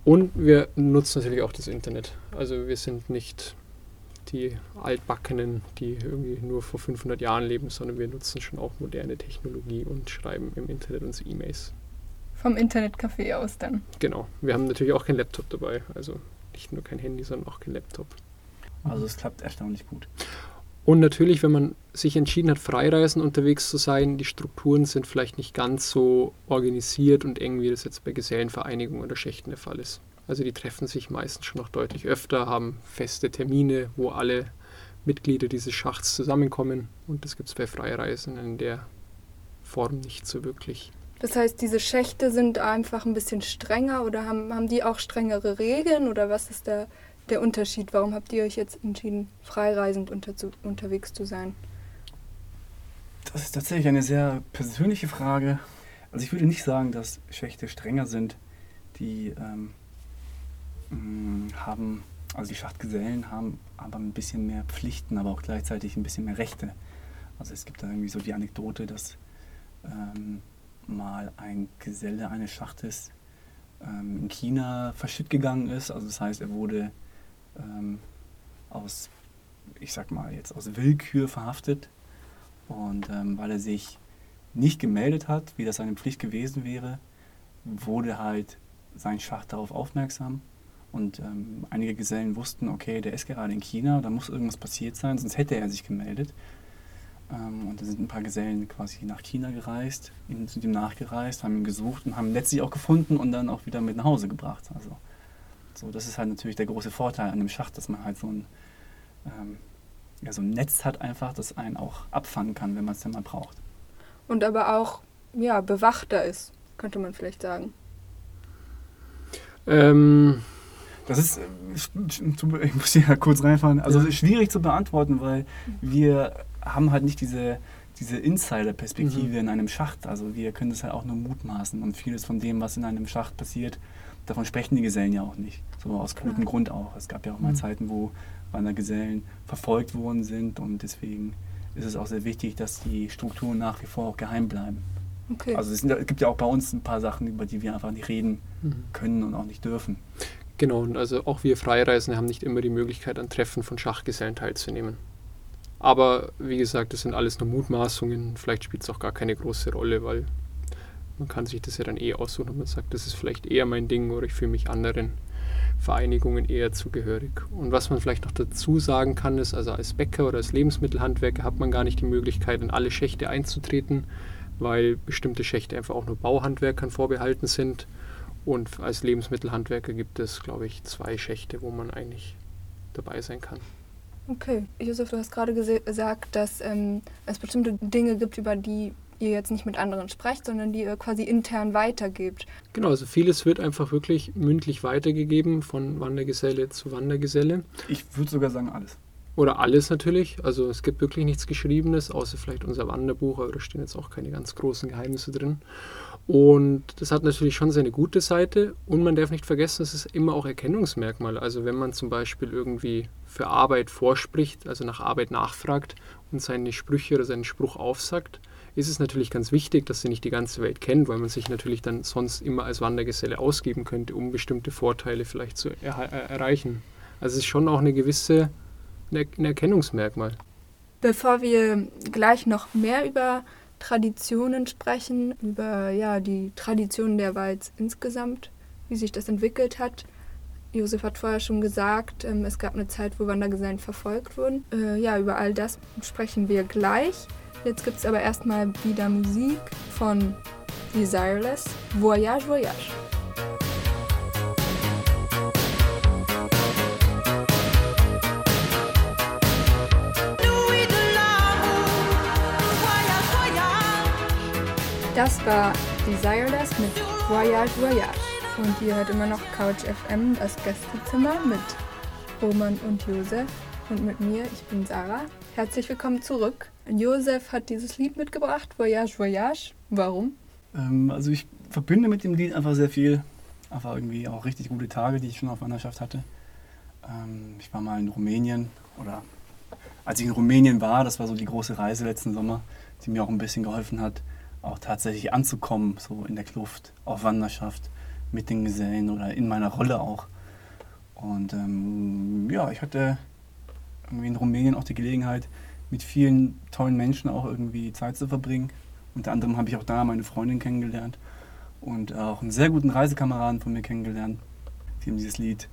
Und wir nutzen natürlich auch das Internet. Also wir sind nicht die Altbackenen, die irgendwie nur vor 500 Jahren leben, sondern wir nutzen schon auch moderne Technologie und schreiben im Internet unsere E-Mails. Vom Internetcafé aus dann. Genau. Wir haben natürlich auch kein Laptop dabei. Also nicht nur kein Handy, sondern auch kein Laptop. Also es klappt erstaunlich gut. Und natürlich, wenn man sich entschieden hat, Freireisen unterwegs zu sein, die Strukturen sind vielleicht nicht ganz so organisiert und eng, wie das jetzt bei Gesellenvereinigungen oder Schächten der Fall ist. Also die treffen sich meistens schon noch deutlich öfter, haben feste Termine, wo alle Mitglieder dieses Schachts zusammenkommen. Und das gibt es bei Freireisen in der Form nicht so wirklich. Das heißt, diese Schächte sind einfach ein bisschen strenger oder haben, haben die auch strengere Regeln oder was ist der, der Unterschied? Warum habt ihr euch jetzt entschieden, freireisend unter, zu, unterwegs zu sein? Das ist tatsächlich eine sehr persönliche Frage. Also ich würde nicht sagen, dass Schächte strenger sind. Die ähm, haben, also die Schachtgesellen haben aber ein bisschen mehr Pflichten, aber auch gleichzeitig ein bisschen mehr Rechte. Also es gibt da irgendwie so die Anekdote, dass ähm, mal ein Geselle eines Schachtes ähm, in China verschütt gegangen ist. Also das heißt, er wurde ähm, aus, ich sag mal jetzt aus Willkür verhaftet. Und ähm, weil er sich nicht gemeldet hat, wie das seine Pflicht gewesen wäre, wurde halt sein Schacht darauf aufmerksam. Und ähm, einige Gesellen wussten, okay, der ist gerade in China, da muss irgendwas passiert sein, sonst hätte er sich gemeldet. Ähm, und da sind ein paar Gesellen quasi nach China gereist, ihm- sind ihm nachgereist, haben ihn gesucht und haben ihn letztlich auch gefunden und dann auch wieder mit nach Hause gebracht. Also, so, das ist halt natürlich der große Vorteil an dem Schacht, dass man halt so ein, ähm, ja, so ein Netz hat einfach, das einen auch abfangen kann, wenn man es denn mal braucht. Und aber auch ja, bewachter ist, könnte man vielleicht sagen. Ähm, Das ist, äh, ich muss hier kurz reinfahren, also ist schwierig zu beantworten, weil wir haben halt nicht diese, diese Insider-Perspektive in einem Schacht. Also wir können das halt auch nur mutmaßen und vieles von dem, was in einem Schacht passiert, davon sprechen die Gesellen ja auch nicht. So aus gutem Grund auch. Es gab ja auch mal Mhm. Zeiten, wo Wandergesellen verfolgt worden sind und deswegen ist es auch sehr wichtig, dass die Strukturen nach wie vor auch geheim bleiben. Okay. Also es, sind, es gibt ja auch bei uns ein paar Sachen, über die wir einfach nicht reden Mhm. können und auch nicht dürfen. Genau, und also auch wir Freireisende haben nicht immer die Möglichkeit, an Treffen von Schachgesellen teilzunehmen. Aber wie gesagt, das sind alles nur Mutmaßungen. Vielleicht spielt es auch gar keine große Rolle, weil man kann sich das ja dann eh aussuchen und man sagt, das ist vielleicht eher mein Ding oder ich fühle mich anderen Vereinigungen eher zugehörig. Und was man vielleicht noch dazu sagen kann, ist, also als Bäcker oder als Lebensmittelhandwerker hat man gar nicht die Möglichkeit, in alle Schächte einzutreten, weil bestimmte Schächte einfach auch nur Bauhandwerkern vorbehalten sind. Und als Lebensmittelhandwerker gibt es, glaube ich, zwei Schächte, wo man eigentlich dabei sein kann. Okay. Josef, du hast gerade gesagt, dass ähm, es bestimmte Dinge gibt, über die ihr jetzt nicht mit anderen sprecht, sondern die ihr quasi intern weitergebt. Genau, also vieles wird einfach wirklich mündlich weitergegeben von Wandergeselle zu Wandergeselle. Ich würde sogar sagen alles. Oder alles natürlich. Also es gibt wirklich nichts Geschriebenes, außer vielleicht unser Wanderbuch, aber da stehen jetzt auch keine ganz großen Geheimnisse drin. Und das hat natürlich schon seine gute Seite und man darf nicht vergessen, es ist immer auch Erkennungsmerkmal. Also wenn man zum Beispiel irgendwie für Arbeit vorspricht, also nach Arbeit nachfragt und seine Sprüche oder seinen Spruch aufsagt, ist es natürlich ganz wichtig, dass sie nicht die ganze Welt kennt, weil man sich natürlich dann sonst immer als Wandergeselle ausgeben könnte, um bestimmte Vorteile vielleicht zu erha- äh, erreichen. Also es ist schon auch eine gewisse Er- ein Erkennungsmerkmal. Bevor wir gleich noch mehr über Traditionen sprechen, über ja, die Traditionen der Walz insgesamt, wie sich das entwickelt hat. Josef hat vorher schon gesagt, ähm, es gab eine Zeit, wo Wandergesellen verfolgt wurden. Äh, ja, über all das sprechen wir gleich. Jetzt gibt es aber erstmal wieder Musik von Desireless, Voyage, Voyage. Das war Desireless mit Voyage Voyage. Und ihr hört immer noch Couch FM, das Gästezimmer mit Roman und Josef und mit mir, ich bin Sarah. Herzlich willkommen zurück. Josef hat dieses Lied mitgebracht, Voyage Voyage. Warum? Ähm, also ich verbinde mit dem Lied einfach sehr viel. Einfach irgendwie auch richtig gute Tage, die ich schon auf Wanderschaft hatte. Ähm, ich war mal in Rumänien oder als ich in Rumänien war, das war so die große Reise letzten Sommer, die mir auch ein bisschen geholfen hat, auch tatsächlich anzukommen, so in der Kluft, auf Wanderschaft, mit den Gesellen oder in meiner Rolle auch. Und ähm, ja, ich hatte irgendwie in Rumänien auch die Gelegenheit, mit vielen tollen Menschen auch irgendwie Zeit zu verbringen. Unter anderem habe ich auch da meine Freundin kennengelernt und auch einen sehr guten Reisekameraden von mir kennengelernt. Die haben dieses Lied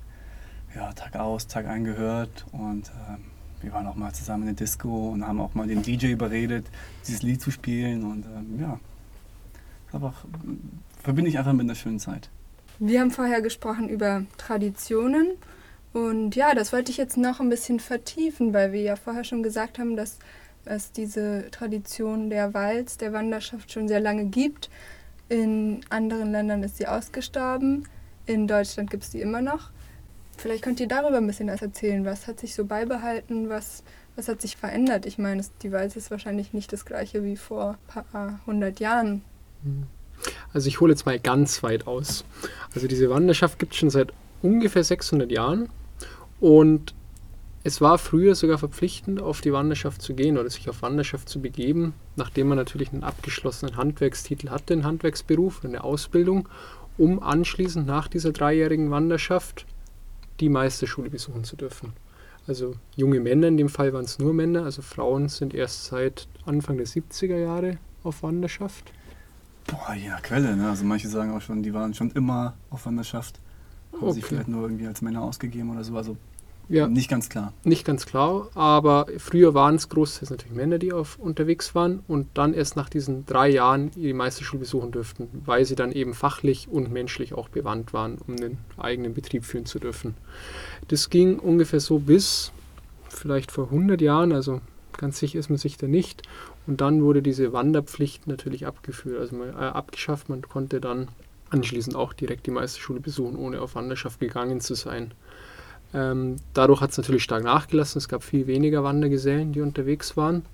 ja, Tag aus, Tag ein gehört und ähm, wir waren auch mal zusammen in der Disco und haben auch mal den DJ überredet, dieses Lied zu spielen und ähm, ja, einfach verbinde ich einfach mit einer schönen Zeit. Wir haben vorher gesprochen über Traditionen. Und ja, das wollte ich jetzt noch ein bisschen vertiefen, weil wir ja vorher schon gesagt haben, dass es diese Tradition der Walz, der Wanderschaft schon sehr lange gibt. In anderen Ländern ist sie ausgestorben. In Deutschland gibt es die immer noch. Vielleicht könnt ihr darüber ein bisschen was erzählen. Was hat sich so beibehalten? Was, was hat sich verändert? Ich meine, die Walz ist wahrscheinlich nicht das gleiche wie vor ein paar hundert Jahren. Also ich hole jetzt mal ganz weit aus. Also diese Wanderschaft gibt es schon seit ungefähr 600 Jahren und es war früher sogar verpflichtend, auf die Wanderschaft zu gehen oder sich auf Wanderschaft zu begeben, nachdem man natürlich einen abgeschlossenen Handwerkstitel hatte, einen Handwerksberuf, eine Ausbildung, um anschließend nach dieser dreijährigen Wanderschaft die Meisterschule besuchen zu dürfen. Also junge Männer, in dem Fall waren es nur Männer, also Frauen sind erst seit Anfang der 70er Jahre auf Wanderschaft. Boah, nach Quelle, ne? Also manche sagen auch schon, die waren schon immer auf Wanderschaft. Haben sich Okay. vielleicht nur irgendwie als Männer ausgegeben oder so. Also Ja. nicht ganz klar. Nicht ganz klar, aber früher waren es großteils natürlich Männer, die auf, unterwegs waren und dann erst nach diesen drei Jahren die Meisterschule besuchen dürften, weil sie dann eben fachlich und menschlich auch bewandt waren, um den eigenen Betrieb führen zu dürfen. Das ging ungefähr so bis vielleicht vor 100 Jahren, also ganz sicher ist man sich da nicht. Und dann wurde diese Wanderpflicht natürlich abgeführt, also mal, äh, abgeschafft. Man konnte dann anschließend auch direkt die Meisterschule besuchen, ohne auf Wanderschaft gegangen zu sein. Ähm, dadurch hat es natürlich stark nachgelassen. Es gab viel weniger Wandergesellen, die unterwegs waren.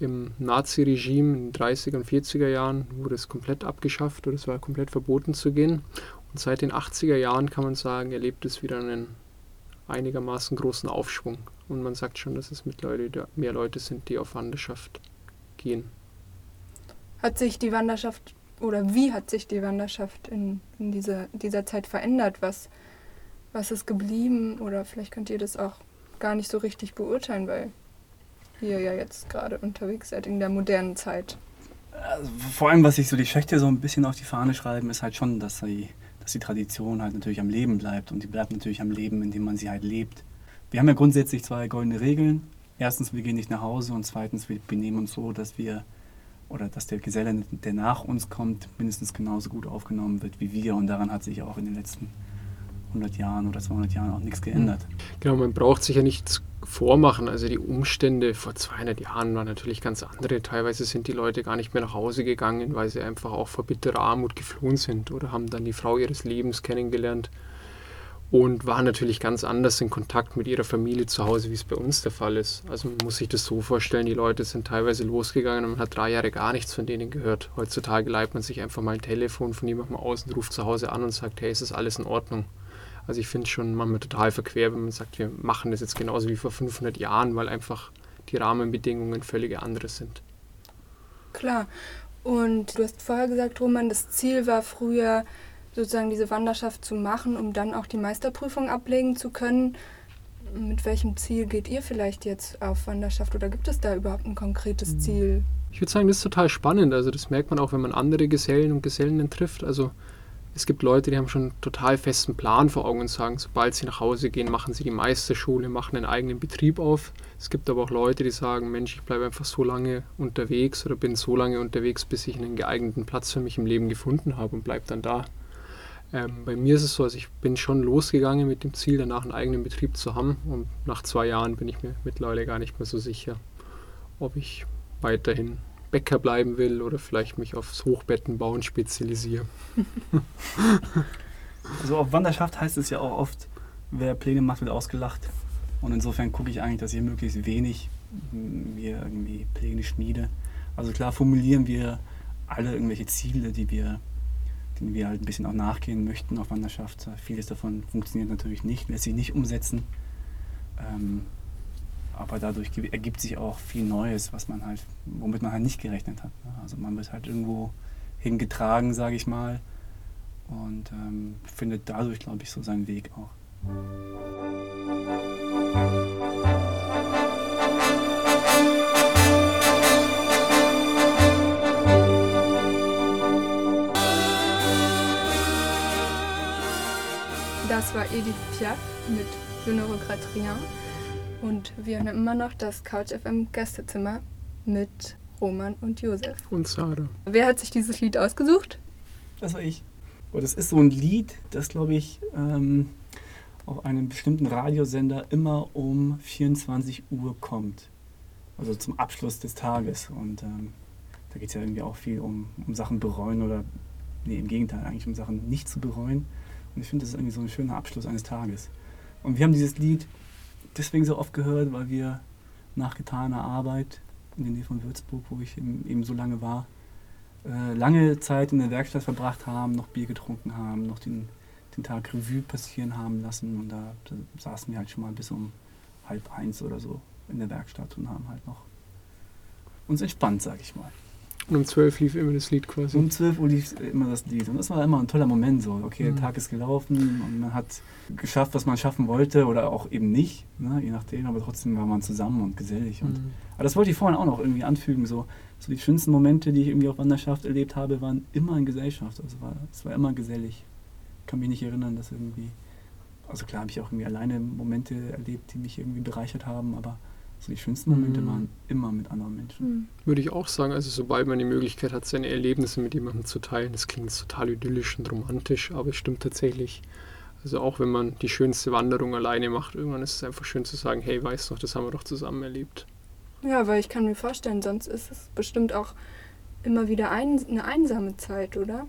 Im Nazi-Regime in den 30er und 40er Jahren wurde es komplett abgeschafft oder es war komplett verboten zu gehen. Und seit den 80er Jahren kann man sagen, erlebt es wieder einen einigermaßen großen Aufschwung. Und man sagt schon, dass es mittlerweile mehr Leute sind, die auf Wanderschaft gehen. Hat sich die Wanderschaft oder wie hat sich die Wanderschaft in, in dieser, dieser Zeit verändert? Was, was ist geblieben? Oder vielleicht könnt ihr das auch gar nicht so richtig beurteilen, weil ihr ja jetzt gerade unterwegs seid in der modernen Zeit. Also vor allem, was sich so die Schächte so ein bisschen auf die Fahne schreiben, ist halt schon, dass die, dass die Tradition halt natürlich am Leben bleibt. Und die bleibt natürlich am Leben, indem man sie halt lebt. Wir haben ja grundsätzlich zwei goldene Regeln. Erstens, wir gehen nicht nach Hause und zweitens, wir benehmen uns so, dass wir oder dass der Geselle, der nach uns kommt, mindestens genauso gut aufgenommen wird wie wir. Und daran hat sich auch in den letzten 100 Jahren oder 200 Jahren auch nichts geändert. Genau, man braucht sich ja nichts vormachen. Also die Umstände vor 200 Jahren waren natürlich ganz andere. Teilweise sind die Leute gar nicht mehr nach Hause gegangen, weil sie einfach auch vor bitterer Armut geflohen sind oder haben dann die Frau ihres Lebens kennengelernt und waren natürlich ganz anders in Kontakt mit ihrer Familie zu Hause, wie es bei uns der Fall ist. Also man muss sich das so vorstellen, die Leute sind teilweise losgegangen und man hat drei Jahre gar nichts von denen gehört. Heutzutage leiht man sich einfach mal ein Telefon von jemandem aus und ruft zu Hause an und sagt, hey, ist das alles in Ordnung? Also ich finde es schon manchmal total verquer, wenn man sagt, wir machen das jetzt genauso wie vor 500 Jahren, weil einfach die Rahmenbedingungen völlig andere sind. Klar. Und du hast vorher gesagt, Roman, das Ziel war früher, sozusagen diese Wanderschaft zu machen, um dann auch die Meisterprüfung ablegen zu können. Mit welchem Ziel geht ihr vielleicht jetzt auf Wanderschaft oder gibt es da überhaupt ein konkretes Ziel? Ich würde sagen, das ist total spannend. Also das merkt man auch, wenn man andere Gesellen und Gesellen trifft. Also es gibt Leute, die haben schon einen total festen Plan vor Augen und sagen, sobald sie nach Hause gehen, machen sie die Meisterschule, machen einen eigenen Betrieb auf. Es gibt aber auch Leute, die sagen, Mensch, ich bleibe einfach so lange unterwegs oder bin so lange unterwegs, bis ich einen geeigneten Platz für mich im Leben gefunden habe und bleibe dann da. Ähm, bei mir ist es so, also ich bin schon losgegangen mit dem Ziel, danach einen eigenen Betrieb zu haben. Und nach zwei Jahren bin ich mir mittlerweile gar nicht mehr so sicher, ob ich weiterhin Bäcker bleiben will oder vielleicht mich aufs Hochbettenbauen spezialisiere. Also auf Wanderschaft heißt es ja auch oft, wer Pläne macht, wird ausgelacht. Und insofern gucke ich eigentlich, dass ich möglichst wenig mm, mir irgendwie Pläne schmiede. Also klar formulieren wir alle irgendwelche Ziele, die wir, denen wir halt ein bisschen auch nachgehen möchten auf Wanderschaft. Vieles davon funktioniert natürlich nicht, lässt sich nicht umsetzen. Ähm, aber dadurch ergibt sich auch viel Neues, was man halt, womit man halt nicht gerechnet hat. ne? Also man wird halt irgendwo hingetragen, sage ich mal, und ähm, findet dadurch, glaube ich, so seinen Weg auch. Das war Edith Piaf mit Je ne regrette rien. Und wir haben immer noch das Couch FM Gästezimmer mit Roman und Josef. Und Sarah. Wer hat sich dieses Lied ausgesucht? Das war ich. Und das ist so ein Lied, das, glaube ich, ähm, auf einem bestimmten Radiosender immer um 24 Uhr kommt. Also zum Abschluss des Tages. Und ähm, da geht es ja irgendwie auch viel um, um Sachen bereuen oder, nee, im Gegenteil, eigentlich um Sachen nicht zu bereuen. Und ich finde, das ist irgendwie so ein schöner Abschluss eines Tages. Und wir haben dieses Lied deswegen so oft gehört, weil wir nach getaner Arbeit in der Nähe von Würzburg, wo ich eben, eben so lange war, äh, lange Zeit in der Werkstatt verbracht haben, noch Bier getrunken haben, noch den, den Tag Revue passieren haben lassen. Und da, da saßen wir halt schon mal bis um halb eins oder so in der Werkstatt und haben halt noch uns entspannt, sag ich mal. Und um 12 lief immer das Lied quasi. Um 12 Uhr lief immer das Lied. Und das war immer ein toller Moment so. Okay, der Mhm. Tag ist gelaufen und man hat geschafft, was man schaffen wollte oder auch eben nicht, ne, je nachdem, aber trotzdem war man zusammen und gesellig. Und, Mhm. Aber das wollte ich vorhin auch noch irgendwie anfügen. So, so die schönsten Momente, die ich irgendwie auf Wanderschaft erlebt habe, waren immer in Gesellschaft. Also war, es war immer gesellig. Ich kann mich nicht erinnern, dass irgendwie. Also klar habe ich auch irgendwie alleine Momente erlebt, die mich irgendwie bereichert haben, aber so die schönsten Momente Mhm. waren immer mit anderen Menschen. Würde ich auch sagen, also sobald man die Möglichkeit hat, seine Erlebnisse mit jemandem zu teilen, das klingt total idyllisch und romantisch, aber es stimmt tatsächlich. Also auch wenn man die schönste Wanderung alleine macht, irgendwann ist es einfach schön zu sagen, hey, weißt du noch, das haben wir doch zusammen erlebt. Ja, weil ich kann mir vorstellen, sonst ist es bestimmt auch immer wieder ein, eine einsame Zeit, oder?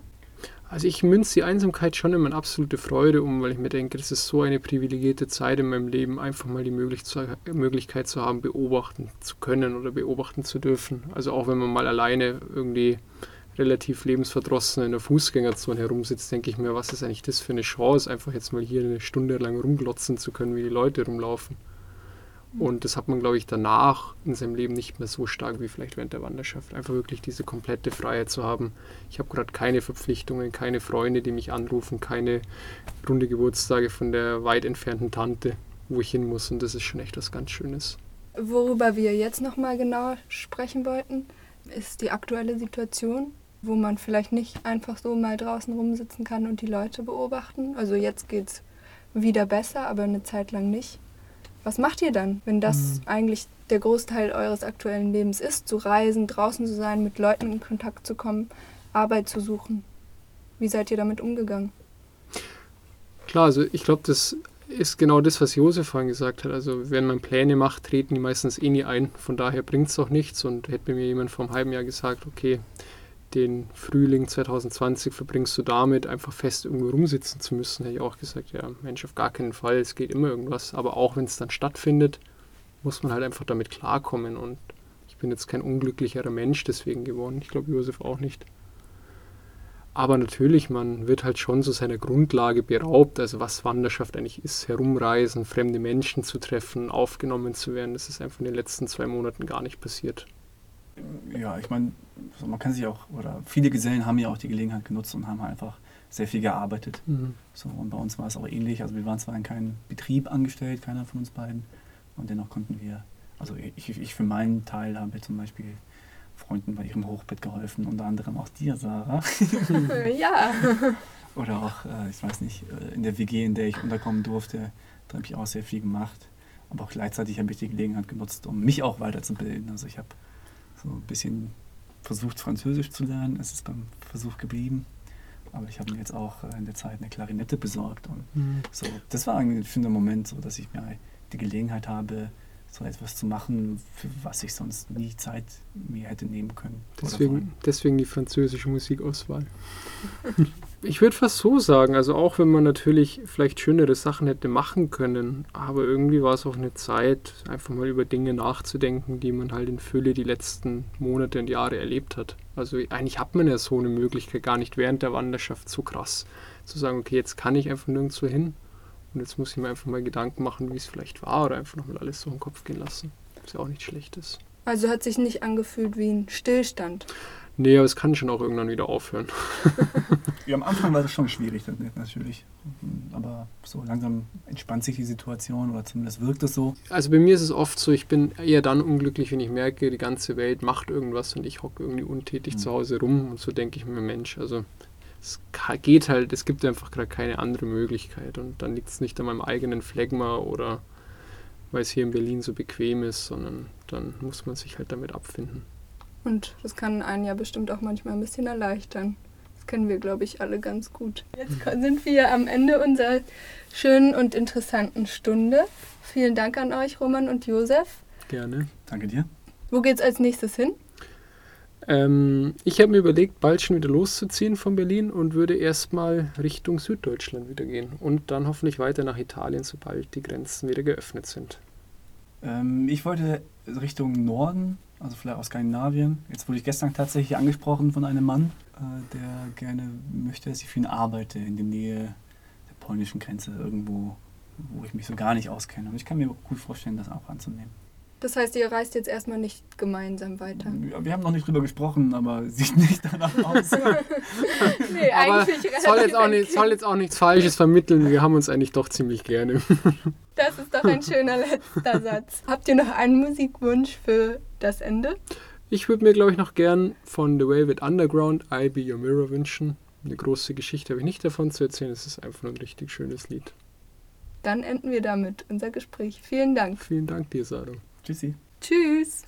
Also ich münze die Einsamkeit schon in meine absolute Freude um, weil ich mir denke, das ist so eine privilegierte Zeit in meinem Leben, einfach mal die Möglichkeit zu haben, beobachten zu können oder beobachten zu dürfen. Also auch wenn man mal alleine irgendwie relativ lebensverdrossen in der Fußgängerzone herumsitzt, denke ich mir, was ist eigentlich das für eine Chance, einfach jetzt mal hier eine Stunde lang rumglotzen zu können, wie die Leute rumlaufen. Und das hat man, glaube ich, danach in seinem Leben nicht mehr so stark wie vielleicht während der Wanderschaft. Einfach wirklich diese komplette Freiheit zu haben. Ich habe gerade keine Verpflichtungen, keine Freunde, die mich anrufen, keine runde Geburtstage von der weit entfernten Tante, wo ich hin muss. Und das ist schon echt was ganz Schönes. Worüber wir jetzt nochmal genauer sprechen wollten, ist die aktuelle Situation, wo man vielleicht nicht einfach so mal draußen rumsitzen kann und die Leute beobachten. Also jetzt geht es wieder besser, aber eine Zeit lang nicht. Was macht ihr dann, wenn das eigentlich der Großteil eures aktuellen Lebens ist? Zu reisen, draußen zu sein, mit Leuten in Kontakt zu kommen, Arbeit zu suchen. Wie seid ihr damit umgegangen? Klar, also ich glaube, das ist genau das, was Josef vorhin gesagt hat. Also wenn man Pläne macht, treten die meistens eh nie ein. Von daher bringt es auch nichts. Und hätte mir jemand vor einem halben Jahr gesagt, okay, den Frühling 2020 verbringst du damit, einfach fest irgendwo rumsitzen zu müssen, hätte ich auch gesagt, ja, Mensch, auf gar keinen Fall, es geht immer irgendwas. Aber auch wenn es dann stattfindet, muss man halt einfach damit klarkommen. Und ich bin jetzt kein unglücklicherer Mensch deswegen geworden. Ich glaube, Josef auch nicht. Aber natürlich, man wird halt schon so seiner Grundlage beraubt, also was Wanderschaft eigentlich ist, herumreisen, fremde Menschen zu treffen, aufgenommen zu werden. Das ist einfach in den letzten zwei Monaten gar nicht passiert. Ja, ich meine, man kann sich auch, oder viele Gesellen haben ja auch die Gelegenheit genutzt und haben halt einfach sehr viel gearbeitet. Mhm. So, und bei uns war es auch ähnlich. Also wir waren zwar in keinem Betrieb angestellt, keiner von uns beiden. Und dennoch konnten wir, also ich, ich für meinen Teil habe zum Beispiel Freunden bei ihrem Hochbett geholfen, unter anderem auch dir, Sarah. ja. Oder auch, äh, ich weiß nicht, äh, in der WG, in der ich unterkommen durfte, da habe ich auch sehr viel gemacht. Aber auch gleichzeitig habe ich die Gelegenheit genutzt, um mich auch weiterzubilden. Also ich habe so ein bisschen versucht, Französisch zu lernen. Es ist beim Versuch geblieben. Aber ich habe mir jetzt auch äh, in der Zeit eine Klarinette besorgt. Und Mhm. so, das war ein schöner Moment, so dass ich mir die Gelegenheit habe, so etwas zu machen, für was ich sonst nie Zeit mir hätte nehmen können. Deswegen, deswegen die französische Musikauswahl. ich würde fast so sagen, also auch wenn man natürlich vielleicht schönere Sachen hätte machen können, aber irgendwie war es auch eine Zeit, einfach mal über Dinge nachzudenken, die man halt in Fülle die letzten Monate und Jahre erlebt hat. Also eigentlich hat man ja so eine Möglichkeit gar nicht während der Wanderschaft so krass zu sagen, okay, jetzt kann ich einfach nirgendwo hin und jetzt muss ich mir einfach mal Gedanken machen, wie es vielleicht war oder einfach nochmal alles so im Kopf gehen lassen. Was ja auch nicht schlecht ist. Also hat sich nicht angefühlt wie ein Stillstand. Nee, aber es kann schon auch irgendwann wieder aufhören. Ja, am Anfang war das schon schwierig, natürlich. Aber so langsam entspannt sich die Situation oder zumindest wirkt es so. Also bei mir ist es oft so, ich bin eher dann unglücklich, wenn ich merke, die ganze Welt macht irgendwas und ich hocke irgendwie untätig Mhm. zu Hause rum und so denke ich mir, Mensch, also es geht halt, es gibt einfach gerade keine andere Möglichkeit und dann liegt es nicht an meinem eigenen Phlegma oder weil es hier in Berlin so bequem ist, sondern dann muss man sich halt damit abfinden. Und das kann einen ja bestimmt auch manchmal ein bisschen erleichtern. Das kennen wir, glaube ich, alle ganz gut. Jetzt sind wir am Ende unserer schönen und interessanten Stunde. Vielen Dank an euch, Roman und Josef. Gerne. Danke dir. Wo geht's als nächstes hin? Ähm, ich habe mir überlegt, bald schon wieder loszuziehen von Berlin und würde erstmal Richtung Süddeutschland wieder gehen und dann hoffentlich weiter nach Italien, sobald die Grenzen wieder geöffnet sind. Ähm, ich wollte Richtung Norden, also vielleicht aus Skandinavien. Jetzt wurde ich gestern tatsächlich angesprochen von einem Mann, äh, der gerne möchte, dass ich für ihn arbeite in der Nähe der polnischen Grenze, irgendwo, wo ich mich so gar nicht auskenne. Und ich kann mir gut vorstellen, das auch anzunehmen. Das heißt, ihr reist jetzt erstmal nicht gemeinsam weiter. Ja, wir haben noch nicht drüber gesprochen, aber sieht nicht danach aus. Nee, Aber soll jetzt, auch nicht, soll jetzt auch nichts Falsches vermitteln. Wir haben uns eigentlich doch ziemlich gerne. Das ist doch ein schöner letzter Satz. Habt ihr noch einen Musikwunsch für das Ende? Ich würde mir, glaube ich, noch gern von The Velvet Underground I'll Be Your Mirror wünschen. Eine große Geschichte habe ich nicht davon zu erzählen. Es ist einfach nur ein richtig schönes Lied. Dann enden wir damit unser Gespräch. Vielen Dank. Vielen Dank dir, Sarah. Tschüssi. Tschüss.